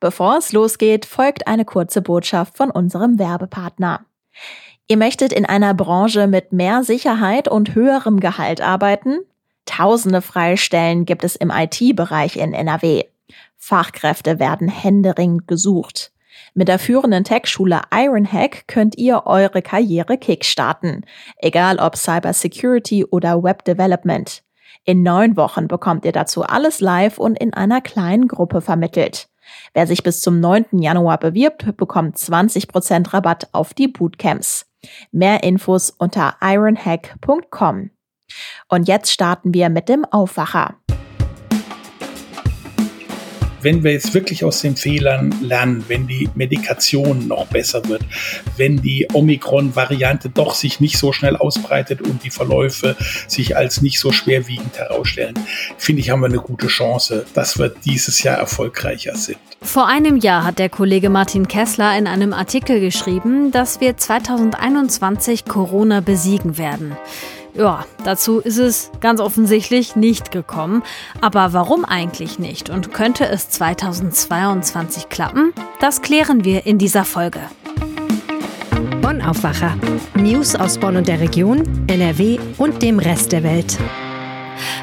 Bevor es losgeht, folgt eine kurze Botschaft von unserem Werbepartner. Ihr möchtet in einer Branche mit mehr Sicherheit und höherem Gehalt arbeiten? Tausende Freistellen gibt es im IT-Bereich in NRW. Fachkräfte werden händeringend gesucht. Mit der führenden Tech-Schule Ironhack könnt ihr eure Karriere kickstarten, egal ob Cybersecurity oder Web Development. In neun Wochen bekommt ihr dazu alles live und in einer kleinen Gruppe vermittelt. Wer sich bis zum 9. Januar bewirbt, bekommt 20% Rabatt auf die Bootcamps. Mehr Infos unter ironhack.com. Und jetzt starten wir mit dem Aufwacher wenn wir jetzt wirklich aus den Fehlern lernen, wenn die Medikation noch besser wird, wenn die Omikron-Variante doch sich nicht so schnell ausbreitet und die Verläufe sich als nicht so schwerwiegend herausstellen, finde ich, haben wir eine gute Chance, dass wir dieses Jahr erfolgreicher sind. Vor einem Jahr hat der Kollege Martin Kessler in einem Artikel geschrieben, dass wir 2021 Corona besiegen werden. Ja, dazu ist es ganz offensichtlich nicht gekommen. Aber warum eigentlich nicht? Und könnte es 2022 klappen? Das klären wir in dieser Folge. Bonn Aufwacher. News aus Bonn und der Region, NRW und dem Rest der Welt.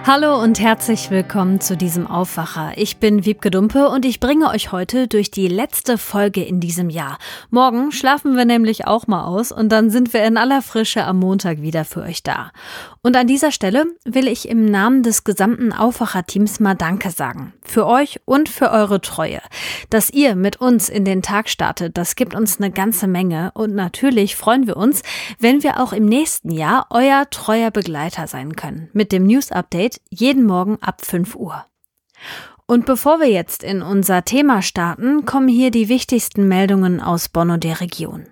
Hallo und herzlich willkommen zu diesem Aufwacher. Ich bin Wiebke Dumpe und ich bringe euch heute durch die letzte Folge in diesem Jahr. Morgen schlafen wir nämlich auch mal aus und dann sind wir in aller Frische am Montag wieder für euch da. Und an dieser Stelle will ich im Namen des gesamten Aufwacherteams mal Danke sagen. Für euch und für eure Treue. Dass ihr mit uns in den Tag startet, das gibt uns eine ganze Menge und natürlich freuen wir uns, wenn wir auch im nächsten Jahr euer treuer Begleiter sein können. Mit dem News Update jeden Morgen ab 5 Uhr. Und bevor wir jetzt in unser Thema starten, kommen hier die wichtigsten Meldungen aus Bonn und der Region.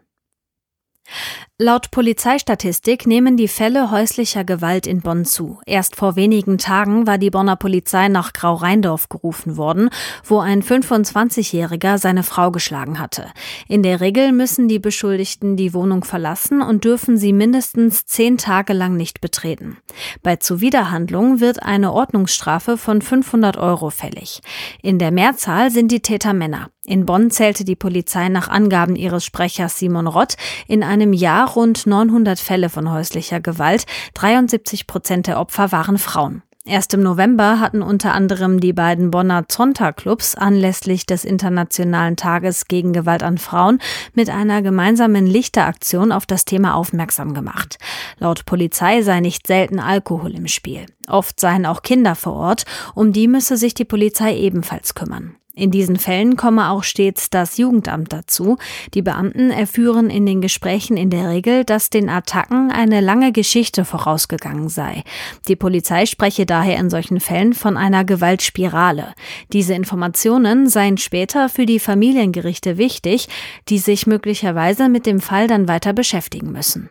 Laut Polizeistatistik nehmen die Fälle häuslicher Gewalt in Bonn zu. Erst vor wenigen Tagen war die Bonner Polizei nach Grau-Rheindorf gerufen worden, wo ein 25-Jähriger seine Frau geschlagen hatte. In der Regel müssen die Beschuldigten die Wohnung verlassen und dürfen sie mindestens zehn Tage lang nicht betreten. Bei Zuwiderhandlung wird eine Ordnungsstrafe von 500 Euro fällig. In der Mehrzahl sind die Täter Männer. In Bonn zählte die Polizei nach Angaben ihres Sprechers Simon Rott in einem Jahr rund 900 Fälle von häuslicher Gewalt. 73 Prozent der Opfer waren Frauen. Erst im November hatten unter anderem die beiden Bonner Zonta-Clubs anlässlich des Internationalen Tages gegen Gewalt an Frauen mit einer gemeinsamen Lichteraktion auf das Thema aufmerksam gemacht. Laut Polizei sei nicht selten Alkohol im Spiel. Oft seien auch Kinder vor Ort, um die müsse sich die Polizei ebenfalls kümmern. In diesen Fällen komme auch stets das Jugendamt dazu. Die Beamten erführen in den Gesprächen in der Regel, dass den Attacken eine lange Geschichte vorausgegangen sei. Die Polizei spreche daher in solchen Fällen von einer Gewaltspirale. Diese Informationen seien später für die Familiengerichte wichtig, die sich möglicherweise mit dem Fall dann weiter beschäftigen müssen.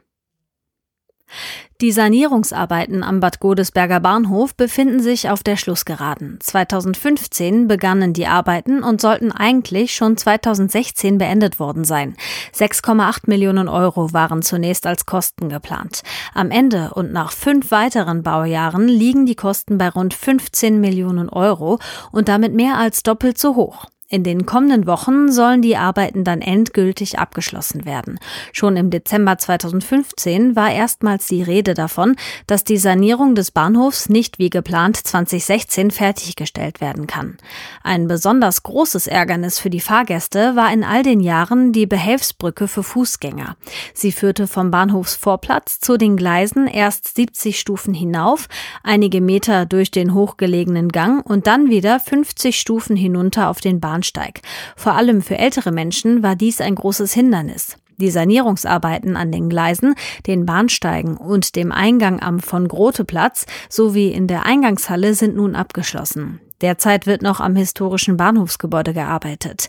Die Sanierungsarbeiten am Bad Godesberger Bahnhof befinden sich auf der Schlussgeraden. 2015 begannen die Arbeiten und sollten eigentlich schon 2016 beendet worden sein. 6,8 Millionen Euro waren zunächst als Kosten geplant. Am Ende und nach fünf weiteren Baujahren liegen die Kosten bei rund 15 Millionen Euro und damit mehr als doppelt so hoch. In den kommenden Wochen sollen die Arbeiten dann endgültig abgeschlossen werden. Schon im Dezember 2015 war erstmals die Rede davon, dass die Sanierung des Bahnhofs nicht wie geplant 2016 fertiggestellt werden kann. Ein besonders großes Ärgernis für die Fahrgäste war in all den Jahren die Behelfsbrücke für Fußgänger. Sie führte vom Bahnhofsvorplatz zu den Gleisen erst 70 Stufen hinauf, einige Meter durch den hochgelegenen Gang und dann wieder 50 Stufen hinunter auf den Bahnhof Bahnsteig. Vor allem für ältere Menschen war dies ein großes Hindernis. Die Sanierungsarbeiten an den Gleisen, den Bahnsteigen und dem Eingang am von Grote Platz sowie in der Eingangshalle sind nun abgeschlossen. Derzeit wird noch am historischen Bahnhofsgebäude gearbeitet.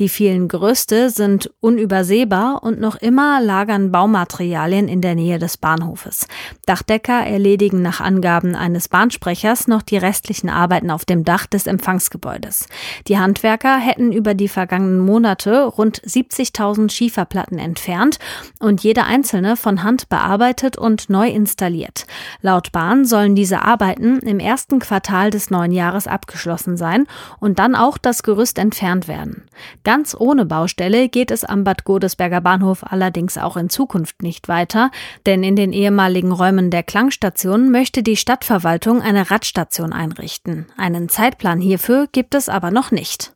Die vielen Gerüste sind unübersehbar und noch immer lagern Baumaterialien in der Nähe des Bahnhofes. Dachdecker erledigen nach Angaben eines Bahnsprechers noch die restlichen Arbeiten auf dem Dach des Empfangsgebäudes. Die Handwerker hätten über die vergangenen Monate rund 70.000 Schieferplatten entfernt und jede einzelne von Hand bearbeitet und neu installiert. Laut Bahn sollen diese Arbeiten im ersten Quartal des neuen Jahres abgeschlossen ausgeschlossen sein und dann auch das Gerüst entfernt werden. Ganz ohne Baustelle geht es am Bad Godesberger Bahnhof allerdings auch in Zukunft nicht weiter, denn in den ehemaligen Räumen der Klangstation möchte die Stadtverwaltung eine Radstation einrichten. Einen Zeitplan hierfür gibt es aber noch nicht.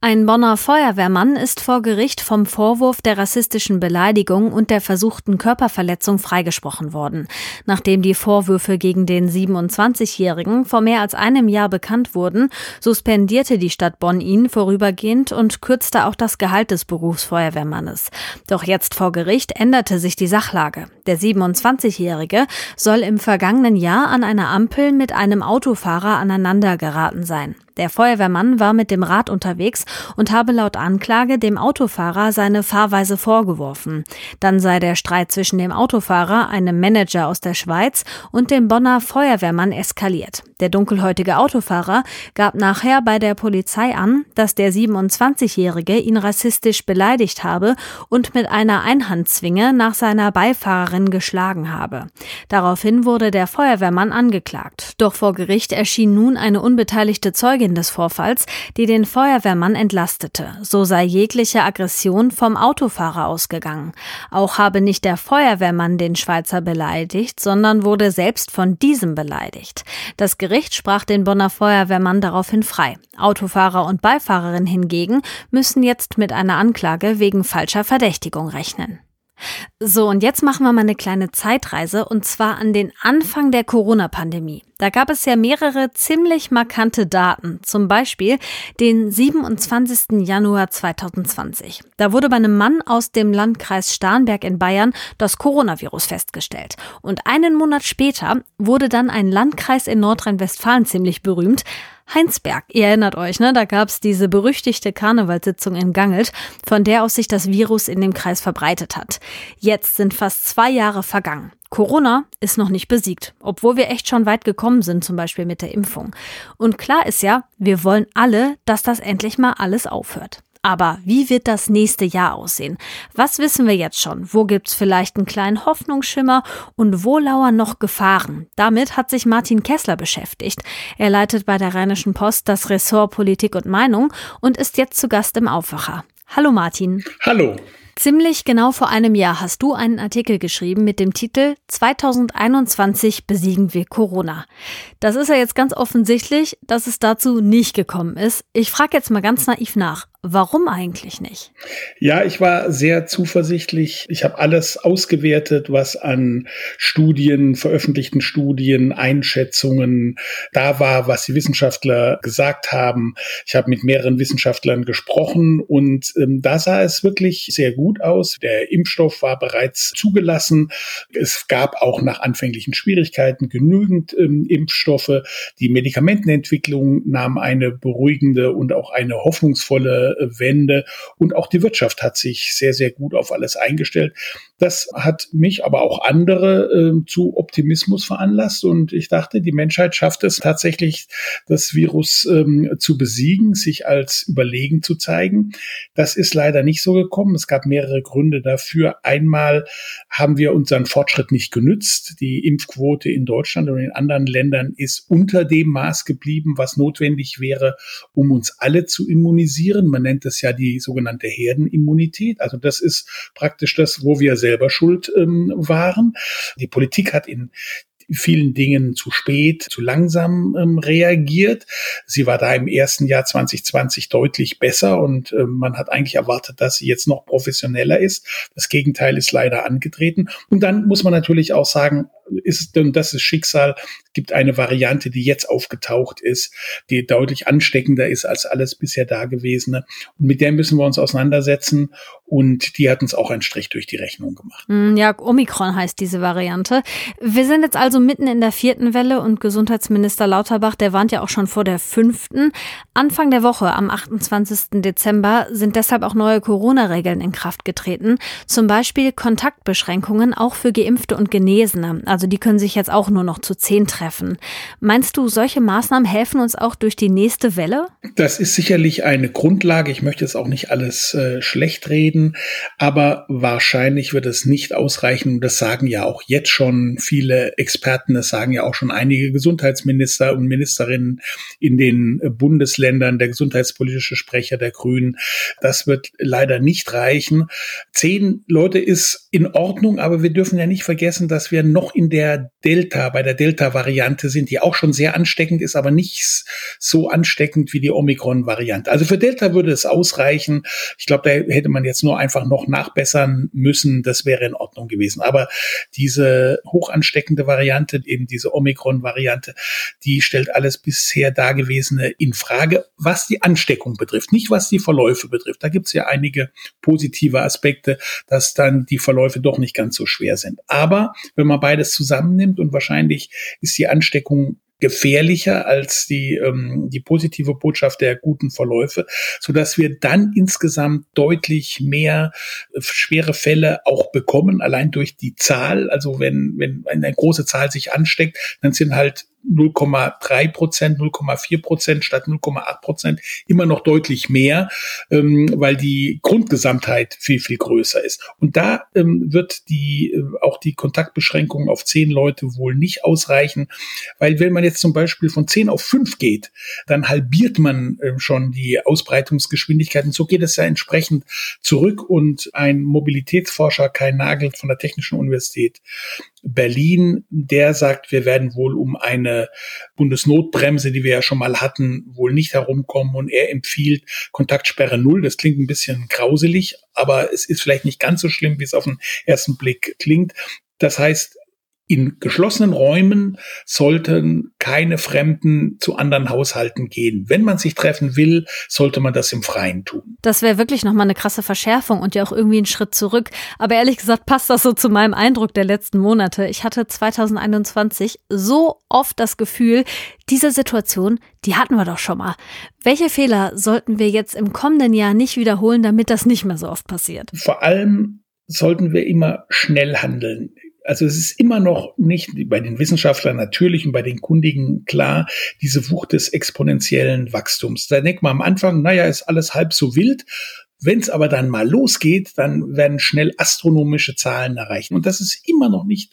Ein Bonner Feuerwehrmann ist vor Gericht vom Vorwurf der rassistischen Beleidigung und der versuchten Körperverletzung freigesprochen worden. Nachdem die Vorwürfe gegen den 27-Jährigen vor mehr als einem Jahr bekannt wurden, suspendierte die Stadt Bonn ihn vorübergehend und kürzte auch das Gehalt des Berufsfeuerwehrmannes. Doch jetzt vor Gericht änderte sich die Sachlage. Der 27-Jährige soll im vergangenen Jahr an einer Ampel mit einem Autofahrer aneinander geraten sein. Der Feuerwehrmann war mit dem Rad unterwegs und habe laut Anklage dem Autofahrer seine Fahrweise vorgeworfen. Dann sei der Streit zwischen dem Autofahrer, einem Manager aus der Schweiz, und dem Bonner Feuerwehrmann eskaliert. Der dunkelhäutige Autofahrer gab nachher bei der Polizei an, dass der 27-Jährige ihn rassistisch beleidigt habe und mit einer Einhandzwinge nach seiner Beifahrerin geschlagen habe. Daraufhin wurde der Feuerwehrmann angeklagt. Doch vor Gericht erschien nun eine unbeteiligte Zeugin des Vorfalls, die den Feuerwehrmann entlastete. So sei jegliche Aggression vom Autofahrer ausgegangen. Auch habe nicht der Feuerwehrmann den Schweizer beleidigt, sondern wurde selbst von diesem beleidigt. Das Gericht sprach den Bonner Feuerwehrmann daraufhin frei. Autofahrer und Beifahrerin hingegen müssen jetzt mit einer Anklage wegen falscher Verdächtigung rechnen. So, und jetzt machen wir mal eine kleine Zeitreise und zwar an den Anfang der Corona-Pandemie. Da gab es ja mehrere ziemlich markante Daten, zum Beispiel den 27. Januar 2020. Da wurde bei einem Mann aus dem Landkreis Starnberg in Bayern das Coronavirus festgestellt. Und einen Monat später wurde dann ein Landkreis in Nordrhein-Westfalen ziemlich berühmt, Heinsberg. Ihr erinnert euch, ne? Da gab's diese berüchtigte Karnevalssitzung in Gangelt, von der aus sich das Virus in dem Kreis verbreitet hat. Jetzt sind fast zwei Jahre vergangen. Corona ist noch nicht besiegt, obwohl wir echt schon weit gekommen sind, zum Beispiel mit der Impfung. Und klar ist ja, wir wollen alle, dass das endlich mal alles aufhört. Aber wie wird das nächste Jahr aussehen? Was wissen wir jetzt schon? Wo gibt's vielleicht einen kleinen Hoffnungsschimmer und wo lauern noch Gefahren? Damit hat sich Martin Kessler beschäftigt. Er leitet bei der Rheinischen Post das Ressort Politik und Meinung und ist jetzt zu Gast im Aufwacher. Hallo Martin. Hallo. Ziemlich genau vor einem Jahr hast du einen Artikel geschrieben mit dem Titel 2021 besiegen wir Corona. Das ist ja jetzt ganz offensichtlich, dass es dazu nicht gekommen ist. Ich frage jetzt mal ganz naiv nach. Warum eigentlich nicht? Ja, ich war sehr zuversichtlich. Ich habe alles ausgewertet, was an Studien, veröffentlichten Studien, Einschätzungen da war, was die Wissenschaftler gesagt haben. Ich habe mit mehreren Wissenschaftlern gesprochen und ähm, da sah es wirklich sehr gut aus. Der Impfstoff war bereits zugelassen. Es gab auch nach anfänglichen Schwierigkeiten genügend ähm, Impfstoffe. Die Medikamentenentwicklung nahm eine beruhigende und auch eine hoffnungsvolle Wende und auch die Wirtschaft hat sich sehr, sehr gut auf alles eingestellt. Das hat mich, aber auch andere äh, zu Optimismus veranlasst und ich dachte, die Menschheit schafft es tatsächlich, das Virus ähm, zu besiegen, sich als überlegen zu zeigen. Das ist leider nicht so gekommen. Es gab mehrere Gründe dafür. Einmal haben wir unseren Fortschritt nicht genützt. Die Impfquote in Deutschland und in anderen Ländern ist unter dem Maß geblieben, was notwendig wäre, um uns alle zu immunisieren. Man nennt es ja die sogenannte Herdenimmunität. Also das ist praktisch das, wo wir selber schuld ähm, waren. Die Politik hat in vielen Dingen zu spät, zu langsam ähm, reagiert. Sie war da im ersten Jahr 2020 deutlich besser und äh, man hat eigentlich erwartet, dass sie jetzt noch professioneller ist. Das Gegenteil ist leider angetreten. Und dann muss man natürlich auch sagen, ist, und das ist Schicksal, gibt eine Variante, die jetzt aufgetaucht ist, die deutlich ansteckender ist als alles bisher Dagewesene. Und mit der müssen wir uns auseinandersetzen. Und die hat uns auch einen Strich durch die Rechnung gemacht. Mm, ja, Omikron heißt diese Variante. Wir sind jetzt also mitten in der vierten Welle und Gesundheitsminister Lauterbach, der warnt ja auch schon vor der fünften. Anfang der Woche, am 28. Dezember, sind deshalb auch neue Corona-Regeln in Kraft getreten. Zum Beispiel Kontaktbeschränkungen auch für Geimpfte und Genesene Also die können sich jetzt auch nur noch zu zehn treffen. Meinst du, solche Maßnahmen helfen uns auch durch die nächste Welle? Das ist sicherlich eine Grundlage. Ich möchte jetzt auch nicht alles äh, schlecht reden, aber wahrscheinlich wird es nicht ausreichen. Das sagen ja auch jetzt schon viele Experten, das sagen ja auch schon einige Gesundheitsminister und Ministerinnen in den Bundesländern, der gesundheitspolitische Sprecher der Grünen. Das wird leider nicht reichen. Zehn Leute ist in Ordnung, aber wir dürfen ja nicht vergessen, dass wir noch in der Delta, bei der Delta-Variante sind, die auch schon sehr ansteckend ist, aber nicht so ansteckend wie die Omikron-Variante. Also für Delta würde es ausreichen. Ich glaube, da hätte man jetzt nur einfach noch nachbessern müssen. Das wäre in Ordnung gewesen. Aber diese hoch ansteckende Variante, eben diese Omikron-Variante, die stellt alles bisher Dagewesene in Frage, was die Ansteckung betrifft, nicht was die Verläufe betrifft. Da gibt es ja einige positive Aspekte, dass dann die Verläufe doch nicht ganz so schwer sind. Aber wenn man beides zusammennimmt und wahrscheinlich ist die Ansteckung gefährlicher als die, ähm, die positive Botschaft der guten Verläufe, so dass wir dann insgesamt deutlich mehr äh, schwere Fälle auch bekommen, allein durch die Zahl. Also wenn, wenn eine große Zahl sich ansteckt, dann sind halt 0,3 Prozent, 0,4 Prozent statt 0,8 Prozent immer noch deutlich mehr, ähm, weil die Grundgesamtheit viel, viel größer ist. Und da ähm, wird die, äh, auch die Kontaktbeschränkung auf zehn Leute wohl nicht ausreichen, weil wenn man jetzt zum Beispiel von zehn auf fünf geht, dann halbiert man äh, schon die Ausbreitungsgeschwindigkeit. Und so geht es ja entsprechend zurück. Und ein Mobilitätsforscher, Kai Nagel von der Technischen Universität Berlin, der sagt, wir werden wohl um eine Bundesnotbremse, die wir ja schon mal hatten, wohl nicht herumkommen und er empfiehlt Kontaktsperre Null. Das klingt ein bisschen grauselig, aber es ist vielleicht nicht ganz so schlimm, wie es auf den ersten Blick klingt. Das heißt, in geschlossenen Räumen sollten keine Fremden zu anderen Haushalten gehen. Wenn man sich treffen will, sollte man das im Freien tun. Das wäre wirklich nochmal eine krasse Verschärfung und ja auch irgendwie ein Schritt zurück. Aber ehrlich gesagt passt das so zu meinem Eindruck der letzten Monate. Ich hatte 2021 so oft das Gefühl, diese Situation, die hatten wir doch schon mal. Welche Fehler sollten wir jetzt im kommenden Jahr nicht wiederholen, damit das nicht mehr so oft passiert? Vor allem sollten wir immer schnell handeln also es ist immer noch nicht bei den Wissenschaftlern natürlich und bei den Kundigen klar, diese Wucht des exponentiellen Wachstums. Da denkt man am Anfang, naja, ist alles halb so wild. Wenn es aber dann mal losgeht, dann werden schnell astronomische Zahlen erreichen. Und das ist immer noch nicht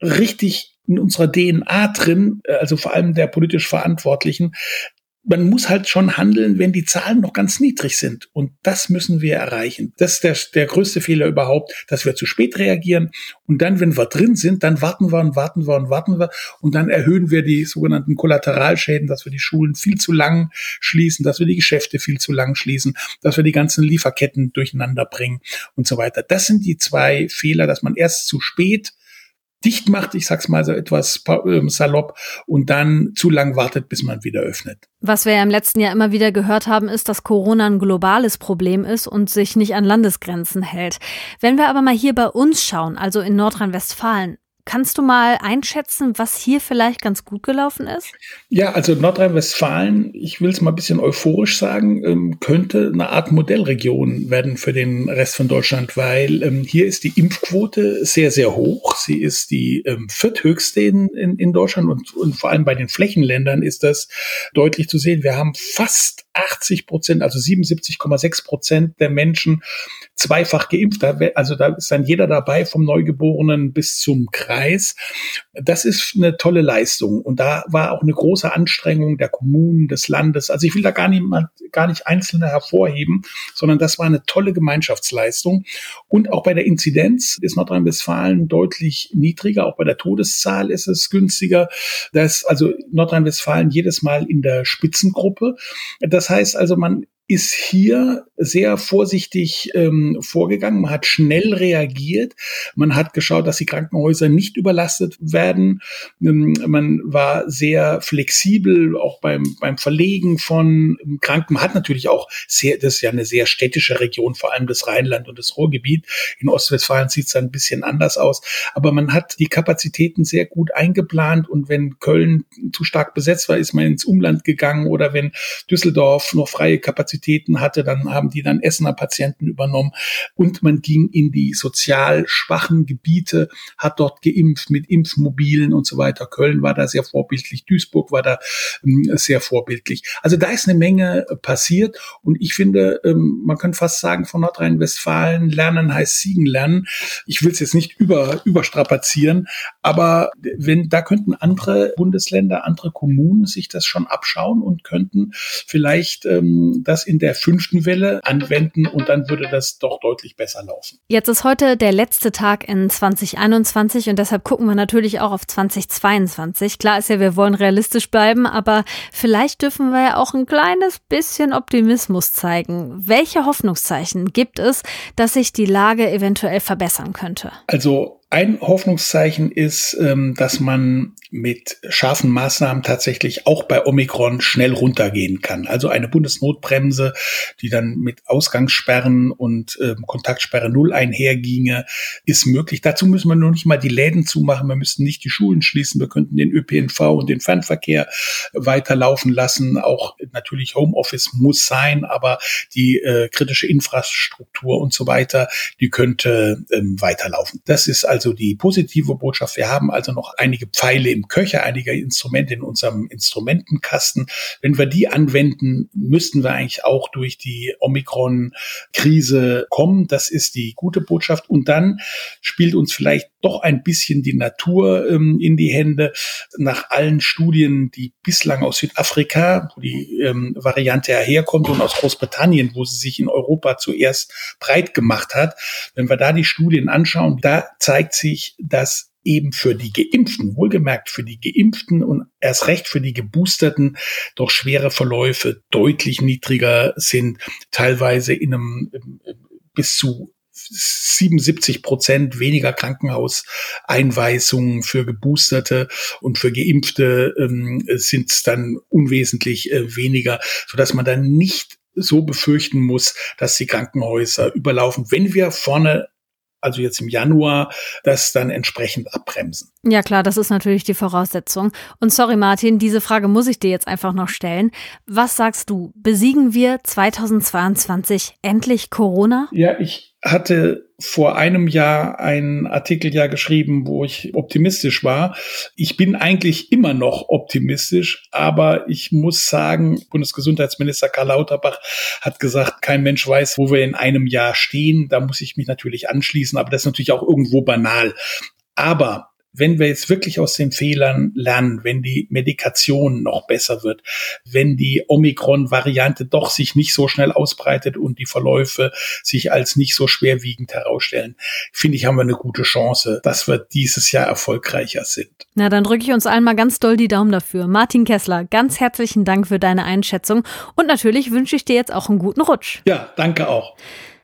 richtig in unserer DNA drin, also vor allem der politisch Verantwortlichen, man muss halt schon handeln, wenn die Zahlen noch ganz niedrig sind. Und das müssen wir erreichen. Das ist der, der größte Fehler überhaupt, dass wir zu spät reagieren. Und dann, wenn wir drin sind, dann warten wir und warten wir und warten wir. Und dann erhöhen wir die sogenannten Kollateralschäden, dass wir die Schulen viel zu lang schließen, dass wir die Geschäfte viel zu lang schließen, dass wir die ganzen Lieferketten durcheinander bringen und so weiter. Das sind die zwei Fehler, dass man erst zu spät dicht macht, ich sag's mal so etwas ähm, salopp, und dann zu lang wartet, bis man wieder öffnet. Was wir ja im letzten Jahr immer wieder gehört haben, ist, dass Corona ein globales Problem ist und sich nicht an Landesgrenzen hält. Wenn wir aber mal hier bei uns schauen, also in Nordrhein-Westfalen, Kannst du mal einschätzen, was hier vielleicht ganz gut gelaufen ist? Ja, also Nordrhein-Westfalen, ich will es mal ein bisschen euphorisch sagen, ähm, könnte eine Art Modellregion werden für den Rest von Deutschland, weil ähm, hier ist die Impfquote sehr, sehr hoch. Sie ist die ähm, vierthöchste in, in, Deutschland und, und vor allem bei den Flächenländern ist das deutlich zu sehen. Wir haben fast 80 Prozent, also 77,6 Prozent der Menschen zweifach geimpft. Also da ist dann jeder dabei, vom Neugeborenen bis zum Kreis. Das ist eine tolle Leistung. Und da war auch eine große Anstrengung der Kommunen, des Landes. Also ich will da gar nicht, gar nicht Einzelne hervorheben, sondern das war eine tolle Gemeinschaftsleistung. Und auch bei der Inzidenz ist Nordrhein-Westfalen deutlich niedriger. Auch bei der Todeszahl ist es günstiger. Das also Nordrhein-Westfalen jedes Mal in der Spitzengruppe. Das heißt also, man ist hier sehr vorsichtig ähm, vorgegangen. Man hat schnell reagiert. Man hat geschaut, dass die Krankenhäuser nicht überlastet werden. Ähm, man war sehr flexibel, auch beim, beim Verlegen von Kranken. Man hat natürlich auch sehr, das ist ja eine sehr städtische Region, vor allem das Rheinland und das Ruhrgebiet. In Ostwestfalen sieht es ein bisschen anders aus. Aber man hat die Kapazitäten sehr gut eingeplant. Und wenn Köln zu stark besetzt war, ist man ins Umland gegangen oder wenn Düsseldorf noch freie Kapazitäten Kapazitäten hatte, dann haben die dann Essener Patienten übernommen und man ging in die sozial schwachen Gebiete, hat dort geimpft mit Impfmobilen und so weiter. Köln war da sehr vorbildlich, Duisburg war da ähm, sehr vorbildlich. Also da ist eine Menge passiert und ich finde, ähm, man kann fast sagen, von Nordrhein-Westfalen lernen heißt siegen lernen. Ich will es jetzt nicht über, überstrapazieren, aber wenn da könnten andere Bundesländer, andere Kommunen sich das schon abschauen und könnten vielleicht ähm, das in der fünften Welle anwenden und dann würde das doch deutlich besser laufen. Jetzt ist heute der letzte Tag in 2021 und deshalb gucken wir natürlich auch auf 2022. Klar ist ja, wir wollen realistisch bleiben, aber vielleicht dürfen wir ja auch ein kleines bisschen Optimismus zeigen. Welche Hoffnungszeichen gibt es, dass sich die Lage eventuell verbessern könnte? Also ein Hoffnungszeichen ist, ähm, dass man mit scharfen Maßnahmen tatsächlich auch bei Omikron schnell runtergehen kann. Also eine Bundesnotbremse, die dann mit Ausgangssperren und ähm, Kontaktsperre Null einherginge, ist möglich. Dazu müssen wir nur nicht mal die Läden zumachen. Wir müssten nicht die Schulen schließen. Wir könnten den ÖPNV und den Fernverkehr weiterlaufen lassen. Auch natürlich Homeoffice muss sein, aber die äh, kritische Infrastruktur und so weiter, die könnte ähm, weiterlaufen. Das ist also die positive Botschaft. Wir haben also noch einige Pfeile im Köcher, einige Instrumente in unserem Instrumentenkasten. Wenn wir die anwenden, müssten wir eigentlich auch durch die Omikron-Krise kommen. Das ist die gute Botschaft. Und dann spielt uns vielleicht doch ein bisschen die Natur ähm, in die Hände. Nach allen Studien, die bislang aus Südafrika, wo die ähm, Variante herkommt und aus Großbritannien, wo sie sich in Europa zuerst breit gemacht hat, wenn wir da die Studien anschauen, da zeigt sich, dass eben für die Geimpften, wohlgemerkt für die Geimpften und erst recht für die Geboosterten doch schwere Verläufe deutlich niedriger sind, teilweise in einem bis zu 77 Prozent weniger Krankenhauseinweisungen für Geboosterte und für Geimpfte ähm, sind es dann unwesentlich äh, weniger, so dass man dann nicht so befürchten muss, dass die Krankenhäuser überlaufen, wenn wir vorne also jetzt im Januar, das dann entsprechend abbremsen. Ja klar, das ist natürlich die Voraussetzung. Und sorry Martin, diese Frage muss ich dir jetzt einfach noch stellen. Was sagst du, besiegen wir 2022 endlich Corona? Ja, ich hatte vor einem Jahr einen Artikel ja geschrieben, wo ich optimistisch war. Ich bin eigentlich immer noch optimistisch, aber ich muss sagen, Bundesgesundheitsminister Karl Lauterbach hat gesagt, kein Mensch weiß, wo wir in einem Jahr stehen. Da muss ich mich natürlich anschließen, aber das ist natürlich auch irgendwo banal. Aber wenn wir jetzt wirklich aus den Fehlern lernen, wenn die Medikation noch besser wird, wenn die Omikron-Variante doch sich nicht so schnell ausbreitet und die Verläufe sich als nicht so schwerwiegend herausstellen, finde ich, haben wir eine gute Chance, dass wir dieses Jahr erfolgreicher sind. Na, dann drücke ich uns allen mal ganz doll die Daumen dafür. Martin Kessler, ganz herzlichen Dank für deine Einschätzung und natürlich wünsche ich dir jetzt auch einen guten Rutsch. Ja, danke auch.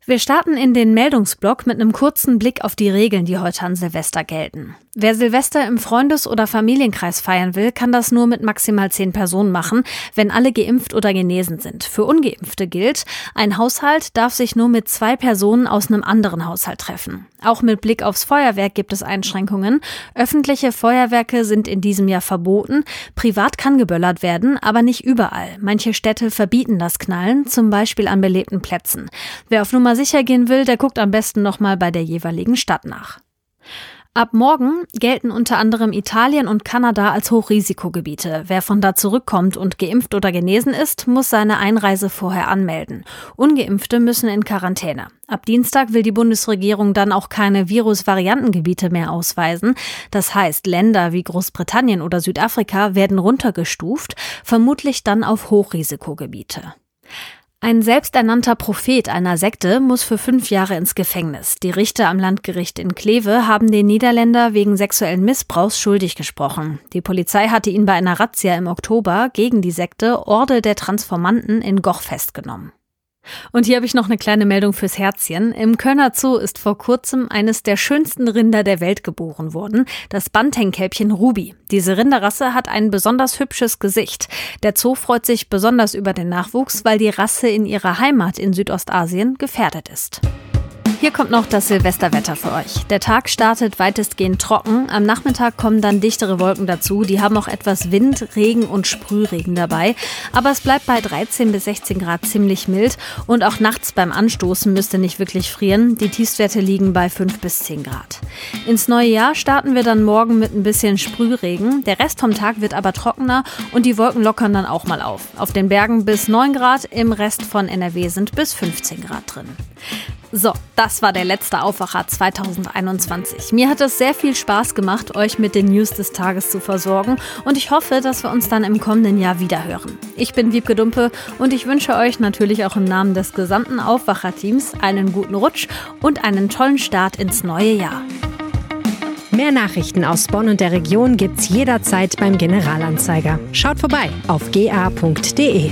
Wir starten in den Meldungsblock mit einem kurzen Blick auf die Regeln, die heute an Silvester gelten. Wer Silvester im Freundes- oder Familienkreis feiern will, kann das nur mit maximal zehn Personen machen, wenn alle geimpft oder genesen sind. Für Ungeimpfte gilt, ein Haushalt darf sich nur mit zwei Personen aus einem anderen Haushalt treffen. Auch mit Blick aufs Feuerwerk gibt es Einschränkungen. Öffentliche Feuerwerke sind in diesem Jahr verboten. Privat kann geböllert werden, aber nicht überall. Manche Städte verbieten das Knallen, zum Beispiel an belebten Plätzen. Wer auf Nummer sicher gehen will, der guckt am besten nochmal bei der jeweiligen Stadt nach. Ab morgen gelten unter anderem Italien und Kanada als Hochrisikogebiete. Wer von da zurückkommt und geimpft oder genesen ist, muss seine Einreise vorher anmelden. Ungeimpfte müssen in Quarantäne. Ab Dienstag will die Bundesregierung dann auch keine Virusvariantengebiete mehr ausweisen. Das heißt, Länder wie Großbritannien oder Südafrika werden runtergestuft, vermutlich dann auf Hochrisikogebiete. Ein selbsternannter Prophet einer Sekte muss für fünf Jahre ins Gefängnis. Die Richter am Landgericht in Kleve haben den Niederländer wegen sexuellen Missbrauchs schuldig gesprochen. Die Polizei hatte ihn bei einer Razzia im Oktober gegen die Sekte Orde der Transformanten in Goch festgenommen. Und hier habe ich noch eine kleine Meldung fürs Herzchen. Im Kölner Zoo ist vor kurzem eines der schönsten Rinder der Welt geboren worden, das Bantenkelbchen Ruby. Diese Rinderrasse hat ein besonders hübsches Gesicht. Der Zoo freut sich besonders über den Nachwuchs, weil die Rasse in ihrer Heimat in Südostasien gefährdet ist. Hier kommt noch das Silvesterwetter für euch. Der Tag startet weitestgehend trocken. Am Nachmittag kommen dann dichtere Wolken dazu. Die haben auch etwas Wind, Regen und Sprühregen dabei. Aber es bleibt bei 13 bis 16 Grad ziemlich mild. Und auch nachts beim Anstoßen müsste nicht wirklich frieren. Die Tiefstwerte liegen bei 5 bis 10 Grad. Ins neue Jahr starten wir dann morgen mit ein bisschen Sprühregen. Der Rest vom Tag wird aber trockener und die Wolken lockern dann auch mal auf. Auf den Bergen bis 9 Grad, im Rest von NRW sind bis 15 Grad drin. So, das war der letzte Aufwacher 2021. Mir hat es sehr viel Spaß gemacht, euch mit den News des Tages zu versorgen und ich hoffe, dass wir uns dann im kommenden Jahr wiederhören. Ich bin Wiebke Dumpe und ich wünsche euch natürlich auch im Namen des gesamten Aufwacherteams einen guten Rutsch und einen tollen Start ins neue Jahr. Mehr Nachrichten aus Bonn und der Region gibt's jederzeit beim Generalanzeiger. Schaut vorbei auf ga.de.